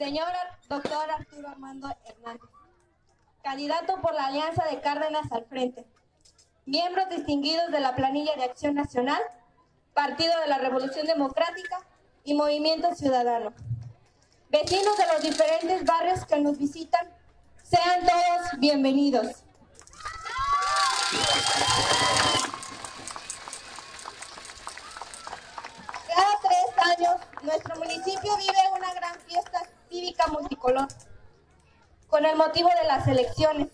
Señor doctor Arturo Armando Hernández, candidato por la Alianza de Cárdenas al Frente, miembros distinguidos de la Planilla de Acción Nacional, Partido de la Revolución Democrática y Movimiento Ciudadano. Vecinos de los diferentes barrios que nos visitan, sean todos bienvenidos. Cada tres años, nuestro municipio vive una gran fiesta cívica multicolor, con el motivo de las elecciones.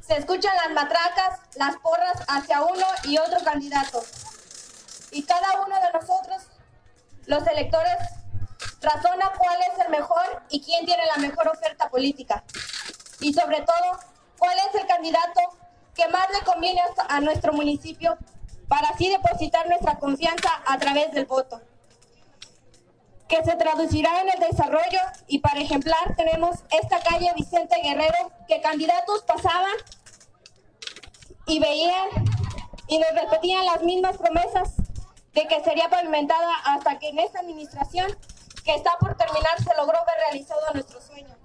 Se escuchan las matracas, las porras hacia uno y otro candidato. Y cada uno de nosotros, los electores, razona cuál es el mejor y quién tiene la mejor oferta política. Y sobre todo, cuál es el candidato que más le conviene a nuestro municipio para así depositar nuestra confianza a través del voto, que se traducirá en el desarrollo y para ejemplar tenemos esta calle Vicente Guerrero que candidatos pasaban y veían y nos repetían las mismas promesas de que sería pavimentada hasta que en esta administración que está por terminar se logró ver realizado nuestro sueño.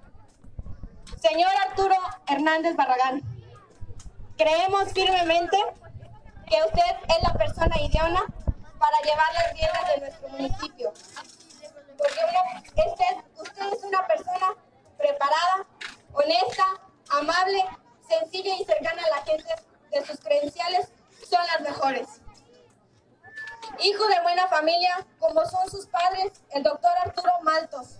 Señor Arturo Hernández Barragán, creemos firmemente que usted es la persona idónea para llevar las riendas de nuestro municipio. Porque usted, es una persona preparada, honesta, amable, sencilla y cercana a la gente. De sus credenciales son las mejores. Hijo de buena familia, como son sus padres, el doctor Arturo Maltos,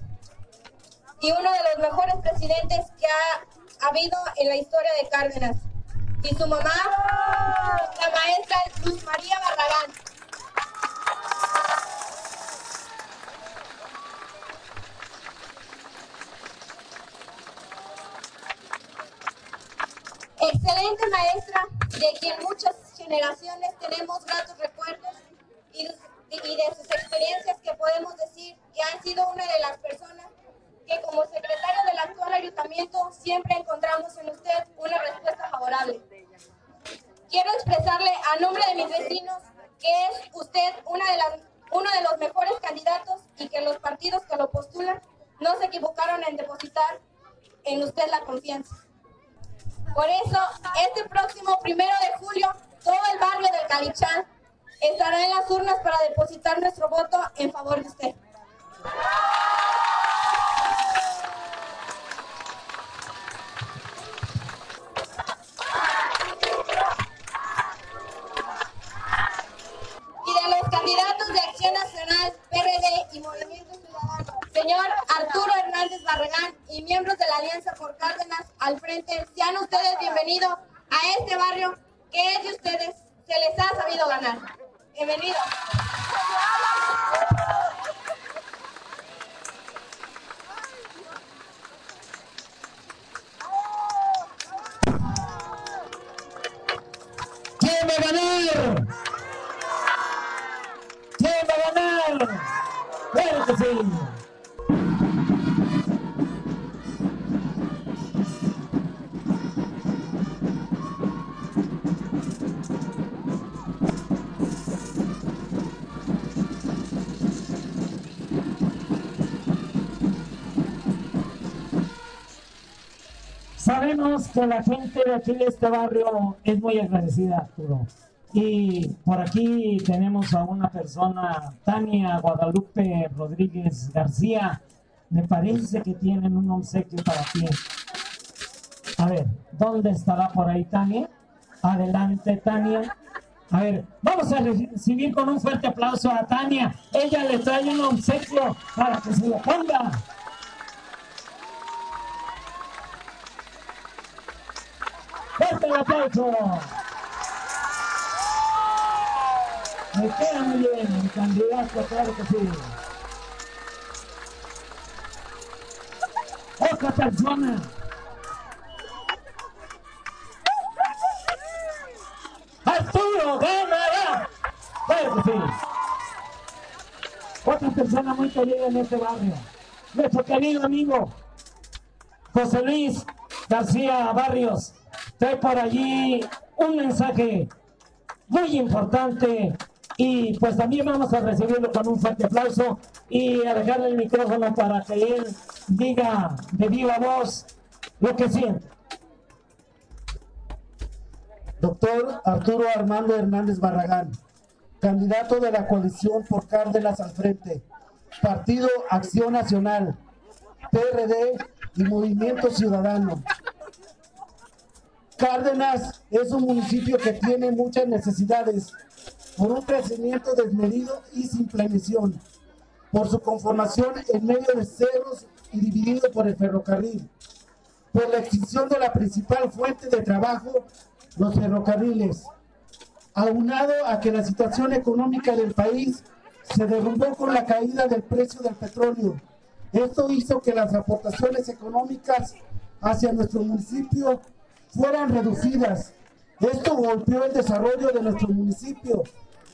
y uno de los mejores presidentes que ha habido en la historia de Cárdenas. Y su mamá, la maestra Luz María Barragán. Excelente maestra, de quien muchas generaciones tenemos gratos recuerdos y, y de sus experiencias que podemos decir que han sido una de las personas que como secretario del actual ayuntamiento siempre encontramos en usted una respuesta favorable. Quiero expresarle a nombre de mis vecinos que es usted una de las, uno de los mejores candidatos y que los partidos que lo postulan no se equivocaron en depositar en usted la confianza. Por eso, este próximo primero de julio, todo el barrio del Calichán estará en las urnas para depositar nuestro voto en favor de usted. candidatos de Acción Nacional, PRD y Movimiento señor Arturo Hernández Barragán y miembros de la Alianza por Cárdenas al frente, sean ustedes bienvenidos a este barrio que es de ustedes, se les ha sabido ganar. Bienvenidos. ¿Quién va a ganar? Sabemos que la gente de aquí de este barrio es muy agradecida, Arturo. Y por aquí tenemos a una persona, Tania Guadalupe Rodríguez García. Me parece que tienen un obsequio para ti. A ver, ¿dónde estará por ahí Tania? Adelante, Tania. A ver, vamos a recibir con un fuerte aplauso a Tania. Ella le trae un obsequio para que se lo ponga. Fuerte el aplauso. Me queda muy bien, mi candidato, claro que sí. otra persona. Arturo ganará. Claro que sí. Otra persona muy querida en este barrio. Nuestro querido amigo José Luis García Barrios trae por allí un mensaje muy importante y pues también vamos a recibirlo con un fuerte aplauso y a dejarle el micrófono para que él diga de viva voz lo que siente. Doctor Arturo Armando Hernández Barragán, candidato de la coalición por Cárdenas al frente, Partido Acción Nacional, PRD y Movimiento Ciudadano. Cárdenas es un municipio que tiene muchas necesidades por un crecimiento desmedido y sin planeación, por su conformación en medio de cerros y dividido por el ferrocarril, por la extinción de la principal fuente de trabajo, los ferrocarriles, aunado a que la situación económica del país se derrumbó con la caída del precio del petróleo. Esto hizo que las aportaciones económicas hacia nuestro municipio fueran reducidas. Esto golpeó el desarrollo de nuestro municipio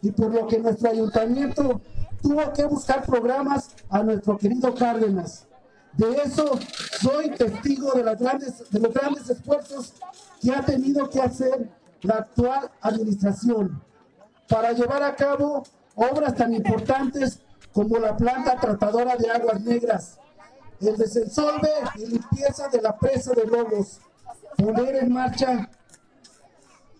y por lo que nuestro ayuntamiento tuvo que buscar programas a nuestro querido Cárdenas. De eso soy testigo de, las grandes, de los grandes esfuerzos que ha tenido que hacer la actual administración para llevar a cabo obras tan importantes como la planta tratadora de aguas negras, el desensolve y limpieza de la presa de Lobos, poner en marcha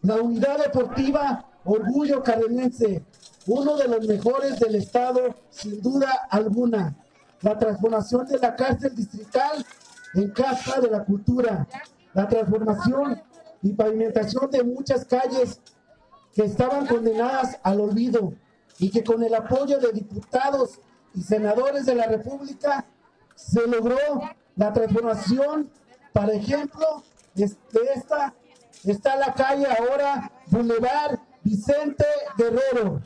la unidad deportiva Orgullo Cardenense, uno de los mejores del estado, sin duda alguna. La transformación de la cárcel distrital en casa de la cultura, la transformación y pavimentación de muchas calles que estaban condenadas al olvido y que con el apoyo de diputados y senadores de la República se logró la transformación, por ejemplo, de esta está la calle ahora Boulevard Vicente Guerrero.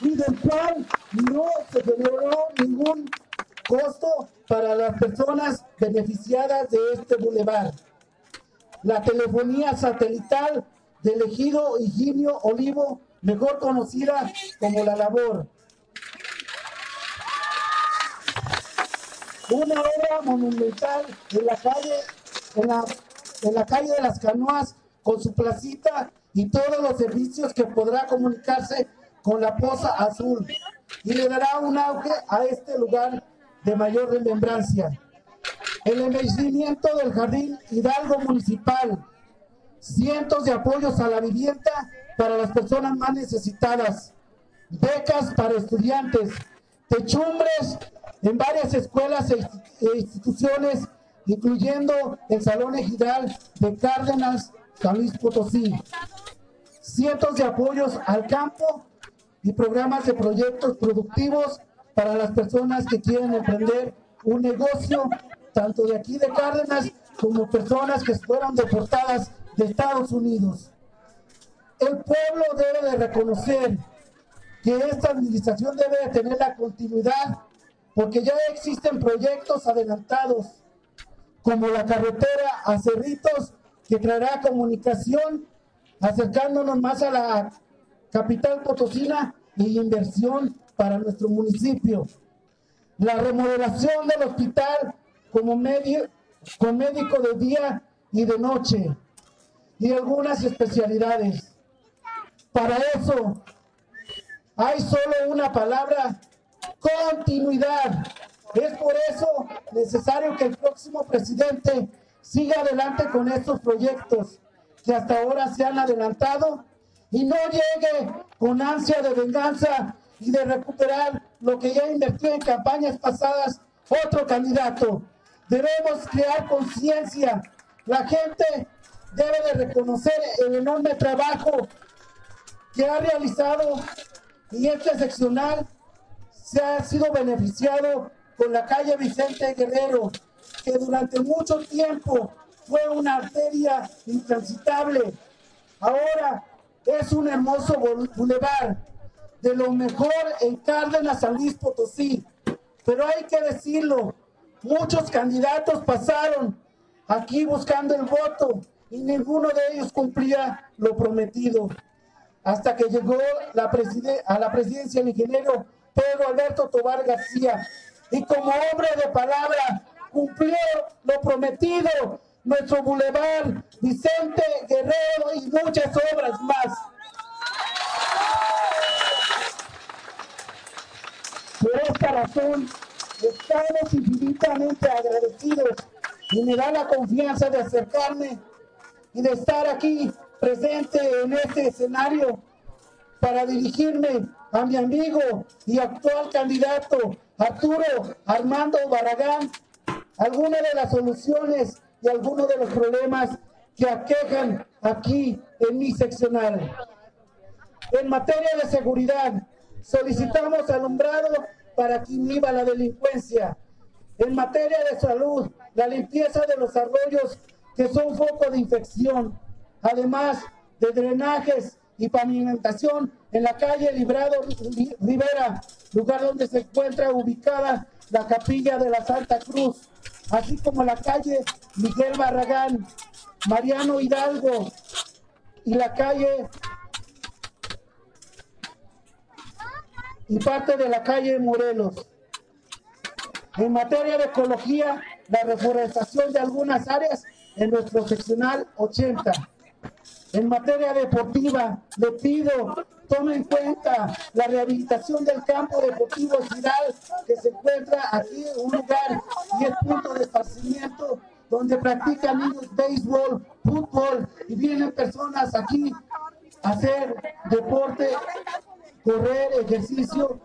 Y del cual no se generó ningún costo para las personas beneficiadas de este bulevar. La telefonía satelital del ejido Higinio Olivo, mejor conocida como La Labor. Una obra monumental en la calle en la, en la calle de las Canoas con su placita y todos los servicios que podrá comunicarse con la Poza Azul. Y le dará un auge a este lugar de mayor remembrancia. El embellecimiento del Jardín Hidalgo Municipal, cientos de apoyos a la vivienda para las personas más necesitadas, becas para estudiantes, techumbres en varias escuelas e, e instituciones incluyendo el Salón Ejidal de Cárdenas, San Potosí. Cientos de apoyos al campo y programas de proyectos productivos para las personas que quieren emprender un negocio, tanto de aquí de Cárdenas como personas que fueron deportadas de Estados Unidos. El pueblo debe de reconocer que esta administración debe de tener la continuidad porque ya existen proyectos adelantados como la carretera a Cerritos, que traerá comunicación, acercándonos más a la capital potosina y inversión para nuestro municipio. La remodelación del hospital como medio, con médico de día y de noche y algunas especialidades. Para eso hay solo una palabra, continuidad. Es por eso necesario que el próximo presidente siga adelante con estos proyectos que hasta ahora se han adelantado y no llegue con ansia de venganza y de recuperar lo que ya invirtió en campañas pasadas otro candidato. Debemos crear conciencia. La gente debe de reconocer el enorme trabajo que ha realizado y este seccional se ha sido beneficiado con la calle Vicente Guerrero, que durante mucho tiempo fue una arteria intransitable. Ahora es un hermoso bulevar de lo mejor en Cárdenas, San Luis Potosí. Pero hay que decirlo, muchos candidatos pasaron aquí buscando el voto y ninguno de ellos cumplía lo prometido. Hasta que llegó la a la presidencia el ingeniero Pedro Alberto Tobar García y como hombre de palabra cumplió lo prometido, nuestro bulevar Vicente Guerrero y muchas obras más. Por esta razón, estamos infinitamente agradecidos y me da la confianza de acercarme y de estar aquí presente en este escenario para dirigirme a mi amigo y actual candidato Arturo Armando Barragán algunas de las soluciones y algunos de los problemas que aquejan aquí en mi seccional. En materia de seguridad, solicitamos alumbrado para que inhiba la delincuencia. En materia de salud, la limpieza de los arroyos que son foco de infección, además de drenajes y pavimentación en la calle Librado Rivera, lugar donde se encuentra ubicada la capilla de la Santa Cruz, así como la calle Miguel Barragán, Mariano Hidalgo y la calle y parte de la calle Morelos. En materia de ecología, la reforestación de algunas áreas en nuestro seccional 80. En materia deportiva, le pido tome en cuenta la rehabilitación del campo deportivo Giral que se encuentra aquí en un lugar y es punto de esparcimiento donde practican niños béisbol, fútbol y vienen personas aquí a hacer deporte, correr, ejercicio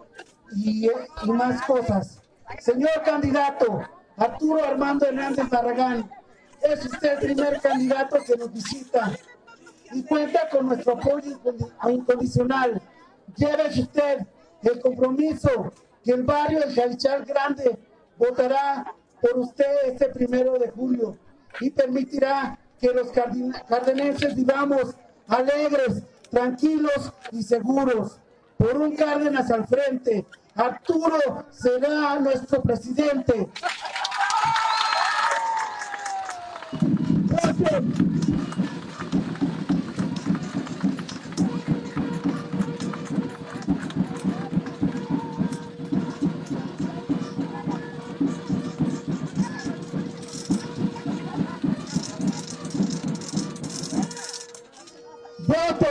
y, y más cosas. Señor candidato Arturo Armando Hernández Barragán, es usted el primer candidato que nos visita y cuenta con nuestro apoyo incondicional. Llévese usted el compromiso que el barrio del Jalichal Grande votará por usted este primero de julio y permitirá que los cardenenses vivamos alegres, tranquilos y seguros. Por un Cárdenas al frente, Arturo será nuestro presidente. Gracias.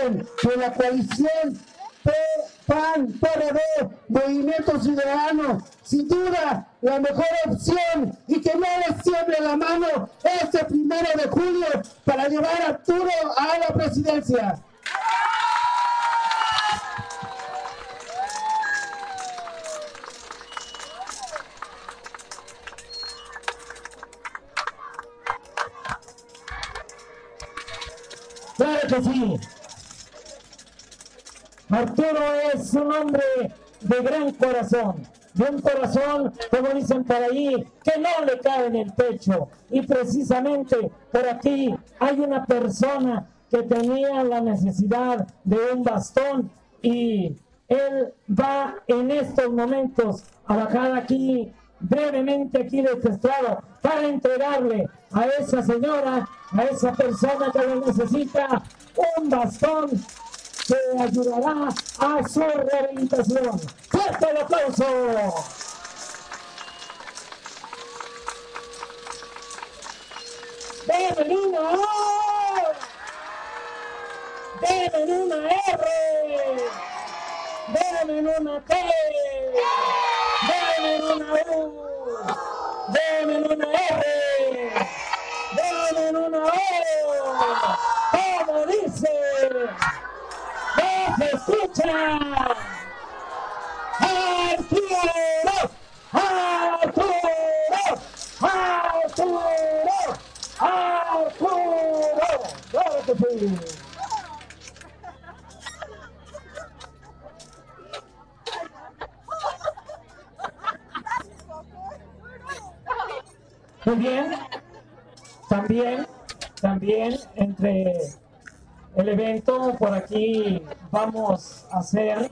Voten por la coalición PAN, PRD, Movimiento Ciudadano, sin duda la mejor opción y que no les tiemble la mano este primero de julio para llevar a Arturo a la presidencia. Claro que sí. Arturo es un hombre de gran corazón, de un corazón, como dicen por ahí, que no le cae en el pecho. Y precisamente por aquí hay una persona que tenía la necesidad de un bastón y él va en estos momentos a bajar aquí brevemente aquí de este estrado para entregarle a esa señora, a esa persona que lo necesita, un bastón que ayudará a su rehabilitación. ¡Fuerte el aplauso! ¡Deben una O! ¡Deben una R! ¡Deben una T! ¡Deben una U! ¡Deben una R! ¡Deben una O! ¡Como dice! ¡No se escucha! ¡Arturo! ¡Arturo! ¡Arturo! ¡Arturo! Muy bien. También, también entre el evento por aquí vamos a hacer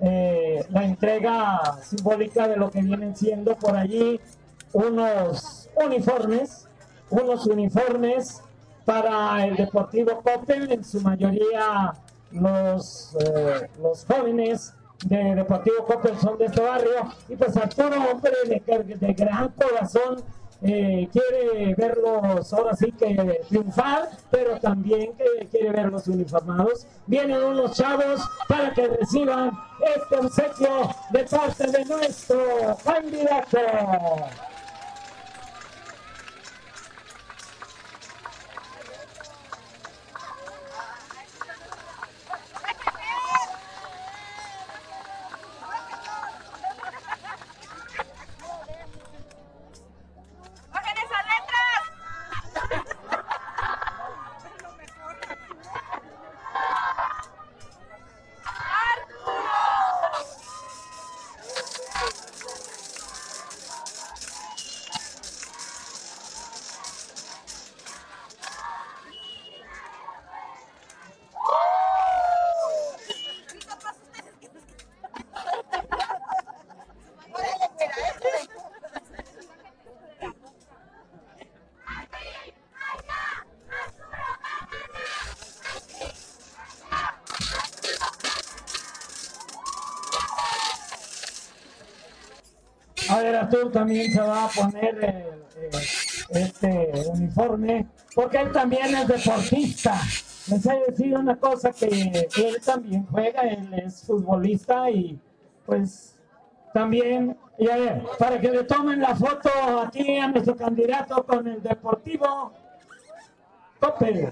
eh, la entrega simbólica de lo que vienen siendo por allí unos uniformes, unos uniformes para el Deportivo Coppel, en su mayoría los, eh, los jóvenes de Deportivo Coppel son de este barrio, y pues Arturo, hombre de, de gran corazón, eh, quiere verlos ahora sí que triunfar, pero también que quiere verlos uniformados. Vienen unos chavos para que reciban este obsequio de parte de nuestro candidato. También se va a poner eh, eh, este uniforme, porque él también es deportista. Les he decir una cosa, que él también juega, él es futbolista y pues también, para que le tomen la foto aquí a nuestro candidato con el Deportivo Coppel.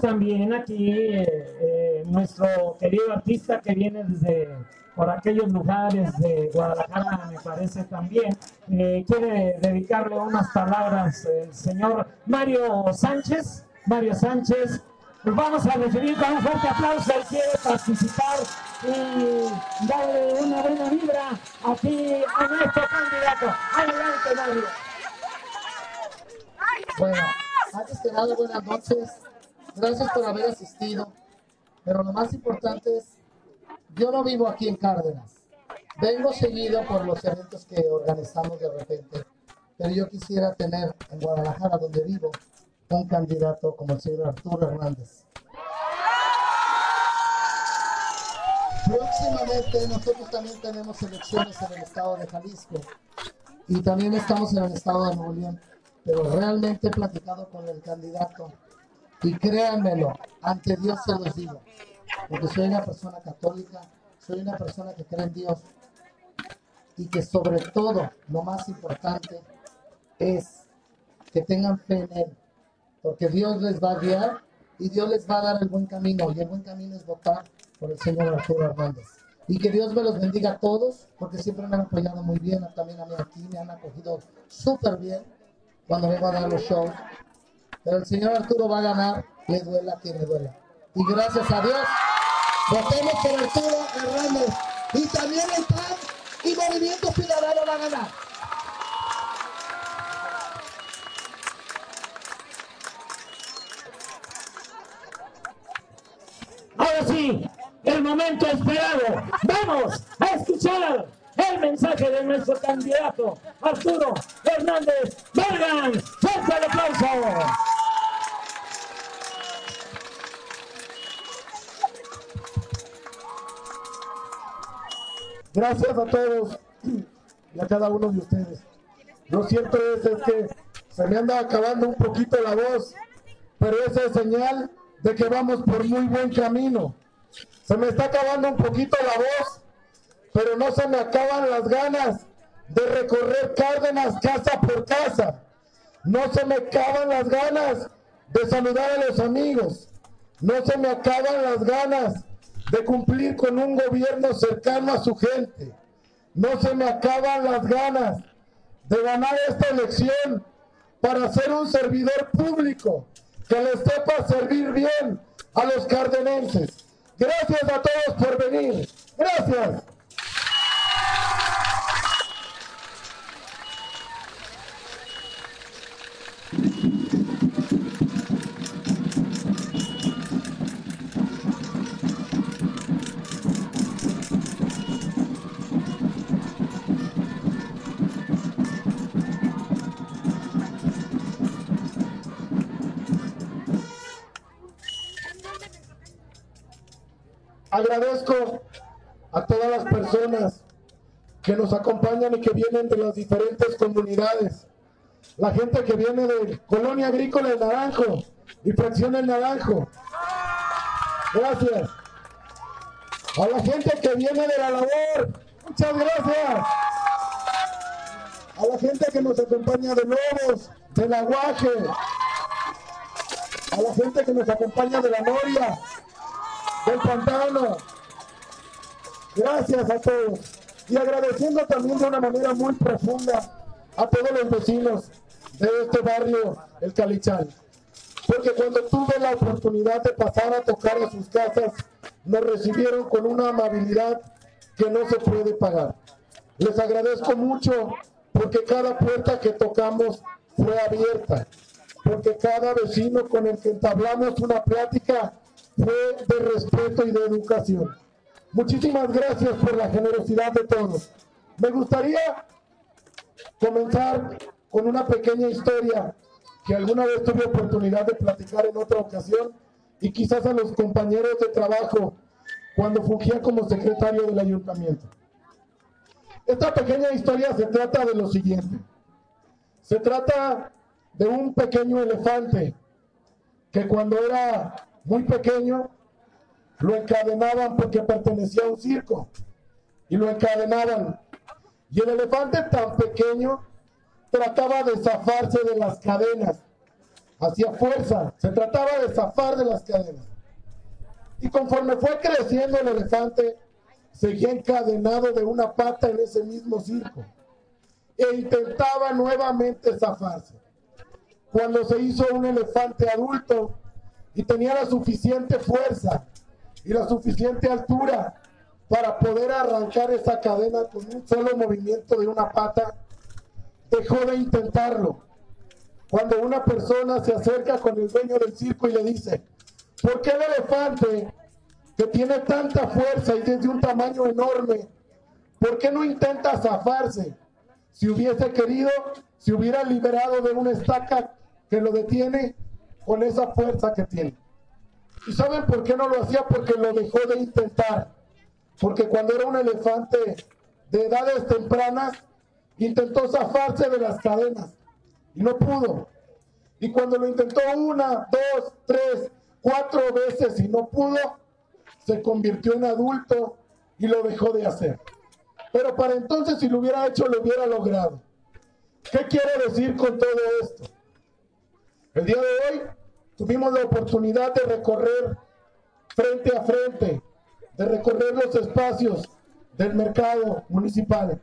También aquí eh, eh, nuestro querido artista que viene desde por aquellos lugares de Guadalajara, me parece también. Eh, quiere dedicarle unas palabras el señor Mario Sánchez. Mario Sánchez, nos vamos a recibir con un fuerte aplauso. Él quiere participar y darle una buena vibra aquí a nuestro candidato. Adelante, Mario. Bueno, antes que nada, buenas noches. Gracias por haber asistido. Pero lo más importante es, yo no vivo aquí en Cárdenas. Vengo seguido por los eventos que organizamos de repente. Pero yo quisiera tener en Guadalajara, donde vivo, un candidato como el señor Arturo Hernández. Próximamente nosotros también tenemos elecciones en el estado de Jalisco y también estamos en el estado de Nuevo León, pero realmente he platicado con el candidato y créanmelo, ante Dios se los digo, porque soy una persona católica, soy una persona que cree en Dios y que sobre todo lo más importante es que tengan fe en Él, porque Dios les va a guiar y Dios les va a dar el buen camino y el buen camino es votar por el señor Arturo Hernández. Y que Dios me los bendiga a todos, porque siempre me han apoyado muy bien, también a mí aquí, me han acogido súper bien cuando vengo a dar los shows. Pero el señor Arturo va a ganar, le duela a quien le duela. Y gracias a Dios, votemos por Arturo Hernández. Y también el PAN y Movimiento Ciudadano va a ganar. Ahora sí, el momento esperado. Vamos a escuchar el mensaje de nuestro candidato Arturo Hernández Vargas. Fuerte el aplauso. Gracias a todos y a cada uno de ustedes. Lo cierto es, es que se me anda acabando un poquito la voz, pero esa es señal de que vamos por muy buen camino. Se me está acabando un poquito la voz, pero no se me acaban las ganas de recorrer Cárdenas casa por casa. No se me acaban las ganas de saludar a los amigos. No se me acaban las ganas de cumplir con un gobierno cercano a su gente. No se me acaban las ganas de ganar esta elección para ser un servidor público que les sepa servir bien a los cardenenses. Gracias a todos por venir. Gracias. Agradezco a todas las personas que nos acompañan y que vienen de las diferentes comunidades. La gente que viene de Colonia Agrícola El Naranjo y Fracción El Naranjo. Gracias. A la gente que viene de la labor. Muchas gracias. A la gente que nos acompaña de Lobos, del Aguaje. A la gente que nos acompaña de la Noria, del Pantano. Gracias a todos. Y agradeciendo también de una manera muy profunda a todos los vecinos de este barrio, el Calichán. Porque cuando tuve la oportunidad de pasar a tocar a sus casas, nos recibieron con una amabilidad que no se puede pagar. Les agradezco mucho porque cada puerta que tocamos fue abierta, porque cada vecino con el que entablamos una plática fue de respeto y de educación. Muchísimas gracias por la generosidad de todos. Me gustaría comenzar con una pequeña historia que alguna vez tuve oportunidad de platicar en otra ocasión y quizás a los compañeros de trabajo cuando fungía como secretario del ayuntamiento. Esta pequeña historia se trata de lo siguiente. Se trata de un pequeño elefante que cuando era muy pequeño lo encadenaban porque pertenecía a un circo y lo encadenaban. Y el elefante tan pequeño trataba de zafarse de las cadenas, hacía fuerza, se trataba de zafar de las cadenas. Y conforme fue creciendo el elefante, seguía encadenado de una pata en ese mismo circo e intentaba nuevamente zafarse. Cuando se hizo un elefante adulto y tenía la suficiente fuerza y la suficiente altura para poder arrancar esa cadena con un solo movimiento de una pata, dejó de intentarlo. Cuando una persona se acerca con el dueño del circo y le dice, ¿por qué el elefante que tiene tanta fuerza y es de un tamaño enorme, ¿por qué no intenta zafarse? Si hubiese querido, si hubiera liberado de una estaca que lo detiene con esa fuerza que tiene. ¿Y saben por qué no lo hacía? Porque lo dejó de intentar. Porque cuando era un elefante de edades tempranas, intentó zafarse de las cadenas y no pudo. Y cuando lo intentó una, dos, tres, cuatro veces y no pudo, se convirtió en adulto y lo dejó de hacer. Pero para entonces si lo hubiera hecho, lo hubiera logrado. ¿Qué quiero decir con todo esto? El día de hoy tuvimos la oportunidad de recorrer frente a frente, de recorrer los espacios del mercado municipal,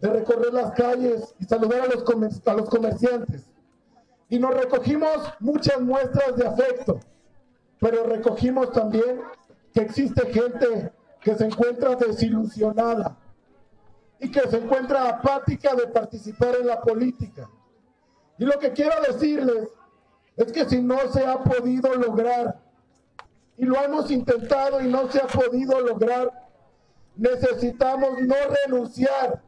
de recorrer las calles y saludar a los, comerciantes. Y nos recogimos muchas muestras de afecto, pero recogimos también que existe gente que se encuentra desilusionada y que se encuentra apática de participar en la política. Y lo que quiero decirles es que si no se ha podido lograr, y lo hemos intentado y no se ha podido lograr, necesitamos no renunciar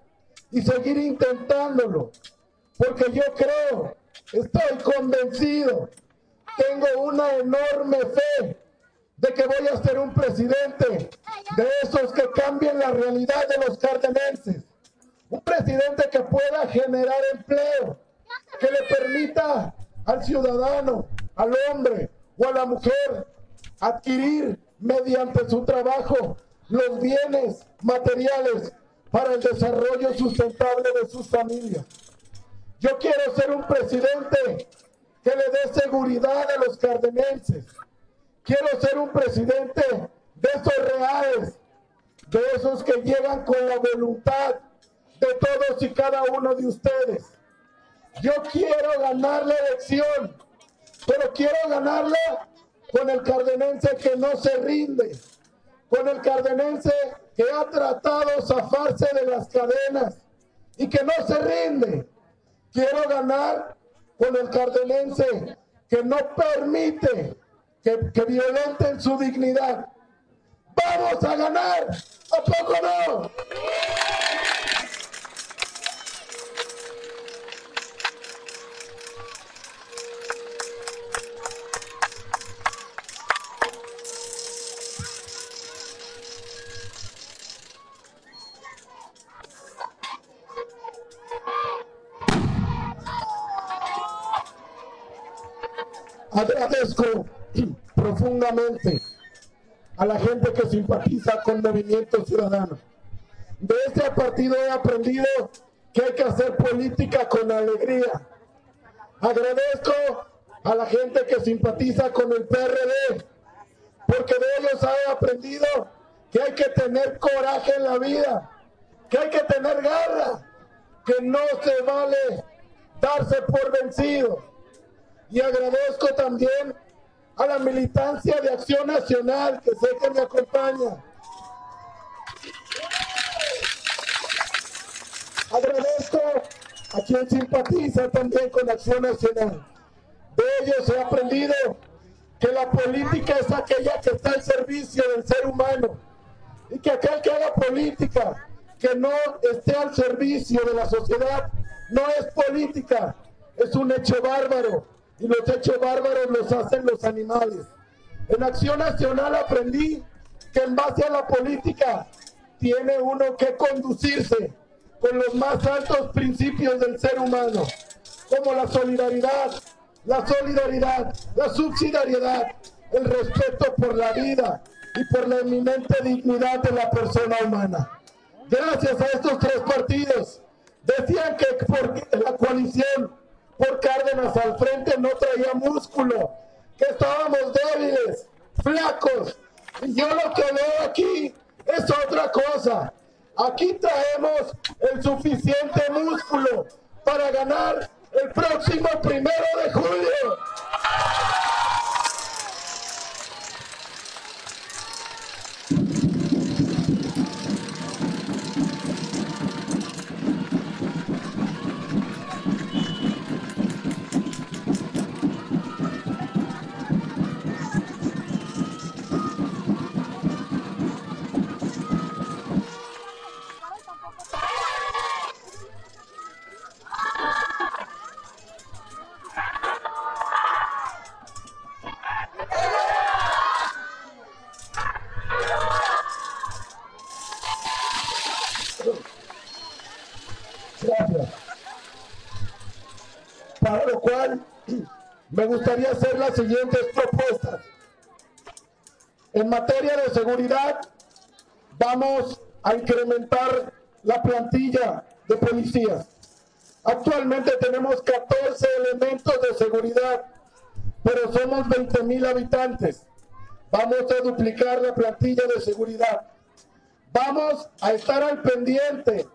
y seguir intentándolo, porque yo creo, estoy convencido, tengo una enorme fe de que voy a ser un presidente de esos que cambien la realidad de los cardenenses, un presidente que pueda generar empleo, que le permita al ciudadano, al hombre o a la mujer adquirir mediante su trabajo los bienes materiales para el desarrollo sustentable de sus familias. Yo quiero ser un presidente que le dé seguridad a los cardenenses. Quiero ser un presidente de esos reales, de esos que llegan con la voluntad de todos y cada uno de ustedes. Yo quiero ganar la elección, pero quiero ganarla con el cardenense que no se rinde, con el cardenense que ha tratado zafarse de las cadenas y que no se rinde. Quiero ganar con el cardenense que no permite que, que violenten su dignidad. Vamos a ganar, ¿a poco no? Agradezco profundamente a la gente que simpatiza con Movimiento Ciudadano. De este partido he aprendido que hay que hacer política con alegría. Agradezco a la gente que simpatiza con el PRD, porque de ellos he aprendido que hay que tener coraje en la vida, que hay que tener garra, que no se vale darse por vencido y agradezco también a la militancia de Acción Nacional que sé que me acompaña. Agradezco a quien simpatiza también con Acción Nacional. De ellos he aprendido que la política es aquella que está al servicio del ser humano y que aquel que haga política que no esté al servicio de la sociedad no es política, es un hecho bárbaro y los hechos bárbaros los hacen los animales. En Acción Nacional aprendí que en base a la política tiene uno que conducirse con los más altos principios del ser humano, como la solidaridad, la solidaridad, la subsidiariedad, el respeto por la vida y por la eminente dignidad de la persona humana. Gracias a estos tres partidos, decían que por la coalición por Cárdenas al frente no traía músculo, que estábamos débiles, flacos. Y yo lo que veo aquí es otra cosa. Aquí traemos el suficiente músculo para ganar el próximo primero de julio. Me gustaría hacer las siguientes propuestas. En materia de seguridad, vamos a incrementar la plantilla de policías. Actualmente tenemos 14 elementos de seguridad, pero somos 20 mil habitantes. Vamos a duplicar la plantilla de seguridad. Vamos a estar al pendiente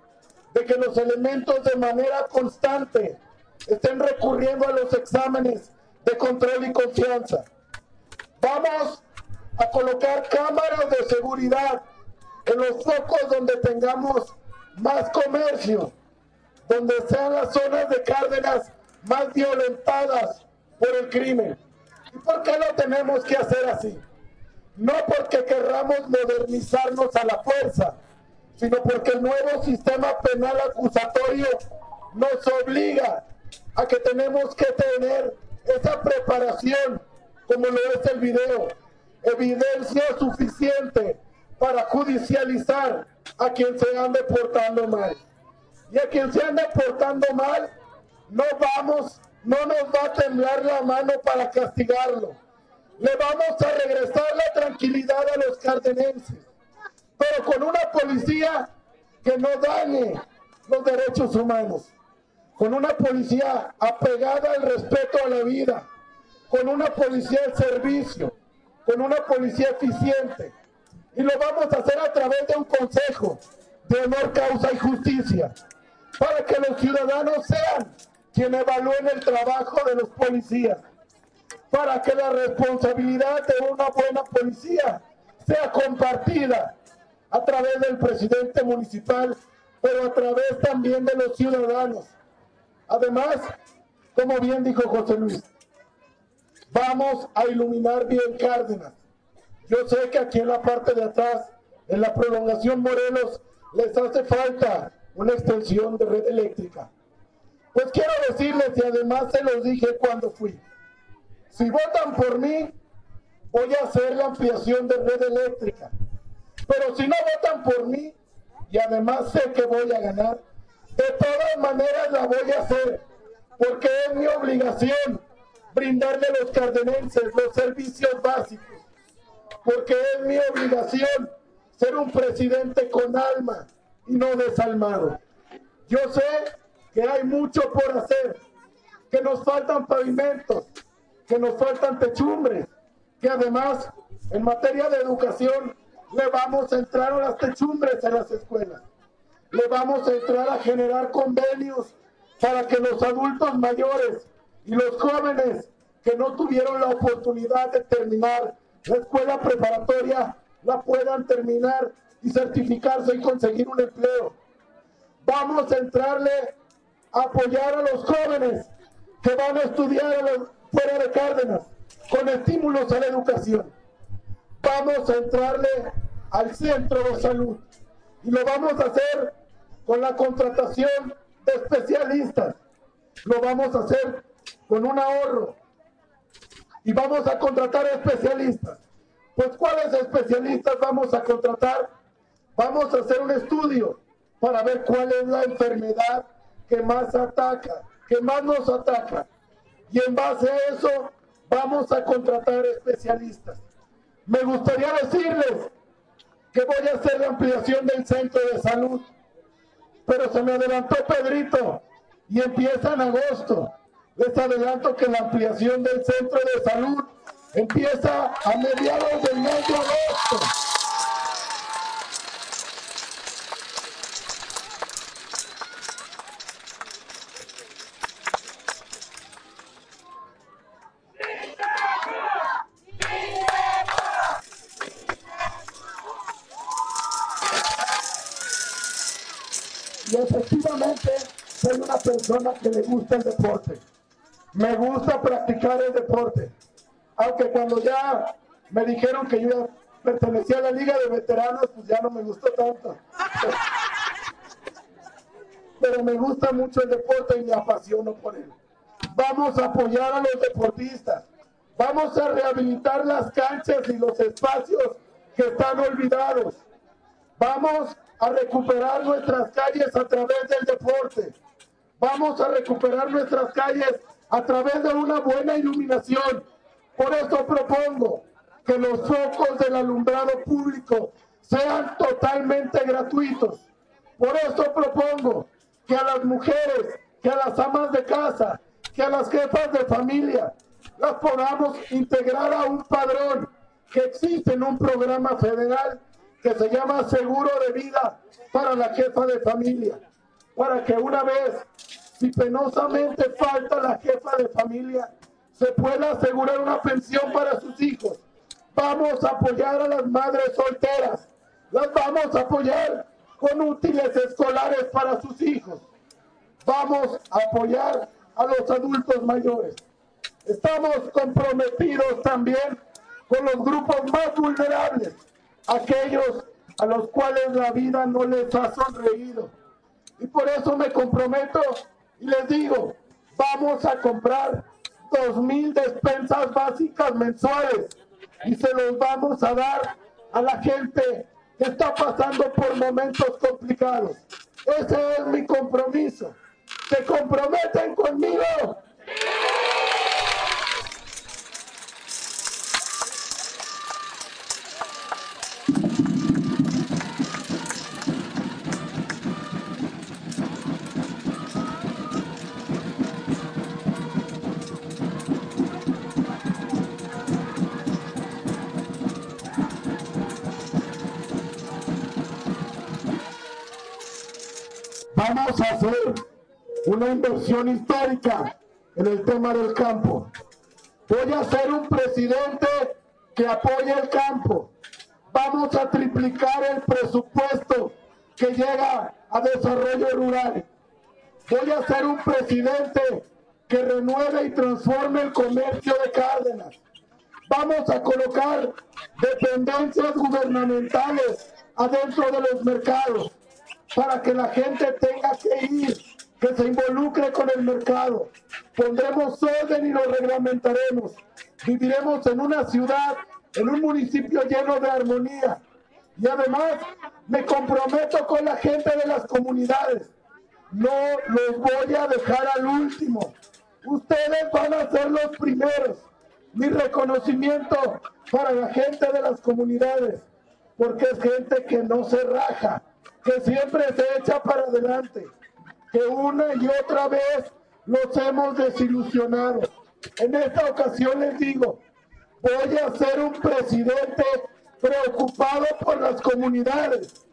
de que los elementos de manera constante estén recurriendo a los exámenes de control y confianza. Vamos a colocar cámaras de seguridad en los focos donde tengamos más comercio, donde sean las zonas de Cárdenas más violentadas por el crimen. ¿Y por qué lo tenemos que hacer así? No porque querramos modernizarnos a la fuerza, sino porque el nuevo sistema penal acusatorio nos obliga a que tenemos que tener esa preparación, como lo es el video, evidencia suficiente para judicializar a quien se ande portando mal. Y a quien se ande portando mal, no vamos, no nos va a temblar la mano para castigarlo. Le vamos a regresar la tranquilidad a los cardenenses, pero con una policía que no dañe los derechos humanos con una policía apegada al respeto a la vida, con una policía al servicio, con una policía eficiente. Y lo vamos a hacer a través de un consejo de honor, causa y justicia, para que los ciudadanos sean quienes evalúen el trabajo de los policías, para que la responsabilidad de una buena policía sea compartida a través del presidente municipal, pero a través también de los ciudadanos. Además, como bien dijo José Luis, vamos a iluminar bien Cárdenas. Yo sé que aquí en la parte de atrás, en la prolongación Morelos, les hace falta una extensión de red eléctrica. Pues quiero decirles, y además se los dije cuando fui, si votan por mí, voy a hacer la ampliación de red eléctrica. Pero si no votan por mí, y además sé que voy a ganar, de todas maneras la voy a hacer, porque es mi obligación brindarle a los cardenenses los servicios básicos, porque es mi obligación ser un presidente con alma y no desalmado. Yo sé que hay mucho por hacer, que nos faltan pavimentos, que nos faltan techumbres, que además en materia de educación le vamos a entrar a las techumbres en las escuelas. Le vamos a entrar a generar convenios para que los adultos mayores y los jóvenes que no tuvieron la oportunidad de terminar la escuela preparatoria la puedan terminar y certificarse y conseguir un empleo. Vamos a entrarle a apoyar a los jóvenes que van a estudiar fuera de Cárdenas con estímulos a la educación. Vamos a entrarle al centro de salud y lo vamos a hacer con la contratación de especialistas. Lo vamos a hacer con un ahorro y vamos a contratar especialistas. Pues ¿cuáles especialistas vamos a contratar? Vamos a hacer un estudio para ver cuál es la enfermedad que más ataca, que más nos ataca. Y en base a eso vamos a contratar especialistas. Me gustaría decirles que voy a hacer la ampliación del centro de salud, pero se me adelantó Pedrito y empieza en agosto. Les adelanto que la ampliación del centro de salud empieza a mediados del mes de agosto. Y efectivamente soy una persona que le gusta el deporte. Me gusta practicar el deporte. Aunque cuando ya me dijeron que yo pertenecía a la Liga de Veteranos, pues ya no me gustó tanto. Pero me gusta mucho el deporte y me apasiono por él. Vamos a apoyar a los deportistas. Vamos a rehabilitar las canchas y los espacios que están olvidados. Vamos a recuperar nuestras calles a través del deporte. Vamos a recuperar nuestras calles a través de una buena iluminación. Por eso propongo que los focos del alumbrado público sean totalmente gratuitos. Por eso propongo que a las mujeres, que a las amas de casa, que a las jefas de familia, las podamos integrar a un padrón que existe en un programa federal que se llama Seguro de Vida para la jefa de familia, para que una vez si penosamente falta la jefa de familia, se pueda asegurar una pensión para sus hijos. Vamos a apoyar a las madres solteras. Las vamos a apoyar con útiles escolares para sus hijos. Vamos a apoyar a los adultos mayores. Estamos comprometidos también con los grupos más vulnerables, aquellos a los cuales la vida no les ha sonreído. Y por eso me comprometo y les digo, vamos a comprar dos mil despensas básicas mensuales y se los vamos a dar a la gente que está pasando por momentos complicados. Ese es mi compromiso. ¿Se comprometen conmigo? A hacer una inversión histórica en el tema del campo. Voy a ser un presidente que apoye el campo. Vamos a triplicar el presupuesto que llega a desarrollo rural. Voy a ser un presidente que renueve y transforme el comercio de Cárdenas. Vamos a colocar dependencias gubernamentales adentro de los mercados para que la gente tenga que ir, que se involucre con el mercado. Pondremos orden y lo reglamentaremos. Viviremos en una ciudad, en un municipio lleno de armonía. Y además me comprometo con la gente de las comunidades. No los voy a dejar al último. Ustedes van a ser los primeros. Mi reconocimiento para la gente de las comunidades, porque es gente que no se raja, que siempre se echa para adelante, que una y otra vez los hemos desilusionado. En esta ocasión les digo, voy a ser un presidente preocupado por las comunidades.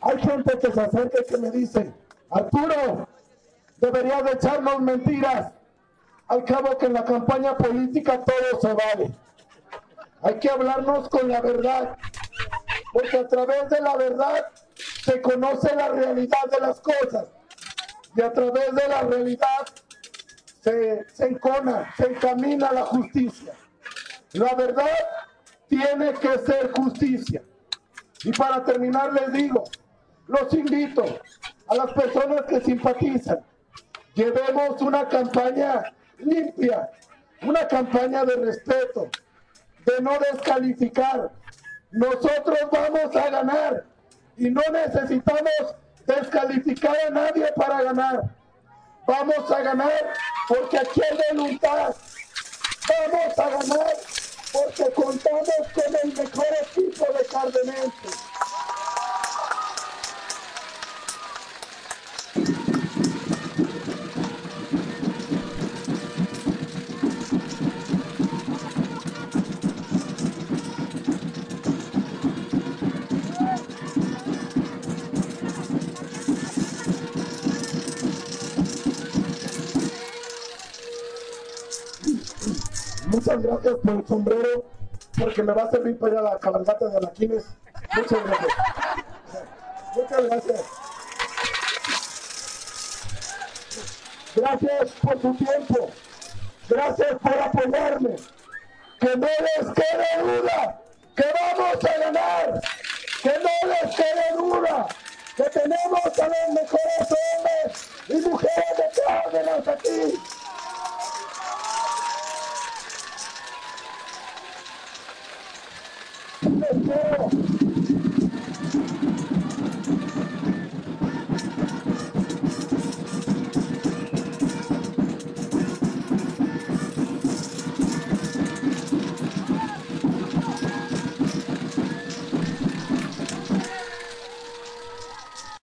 Hay gente que se acerca y que me dice, Arturo, deberías de echarnos mentiras. Al cabo que en la campaña política todo se vale. Hay que hablarnos con la verdad, porque a través de la verdad se conoce la realidad de las cosas y a través de la realidad se, se encona, se encamina la justicia. La verdad tiene que ser justicia. Y para terminar les digo, los invito a las personas que simpatizan, llevemos una campaña limpia, una campaña de respeto, de no descalificar. Nosotros vamos a ganar y no necesitamos descalificar a nadie para ganar. Vamos a ganar porque aquí hay voluntad. Vamos a ganar porque contamos con el mejor equipo de Cardenense. Muchas gracias por el sombrero, porque me va a servir para ir a la cabalgata de Alaquines. Muchas gracias. Muchas gracias. Gracias por su tiempo. Gracias por apoyarme. Que no les quede duda que vamos a ganar. Que no les quede duda que tenemos a los mejores hombres y mujeres de Cárdenas aquí.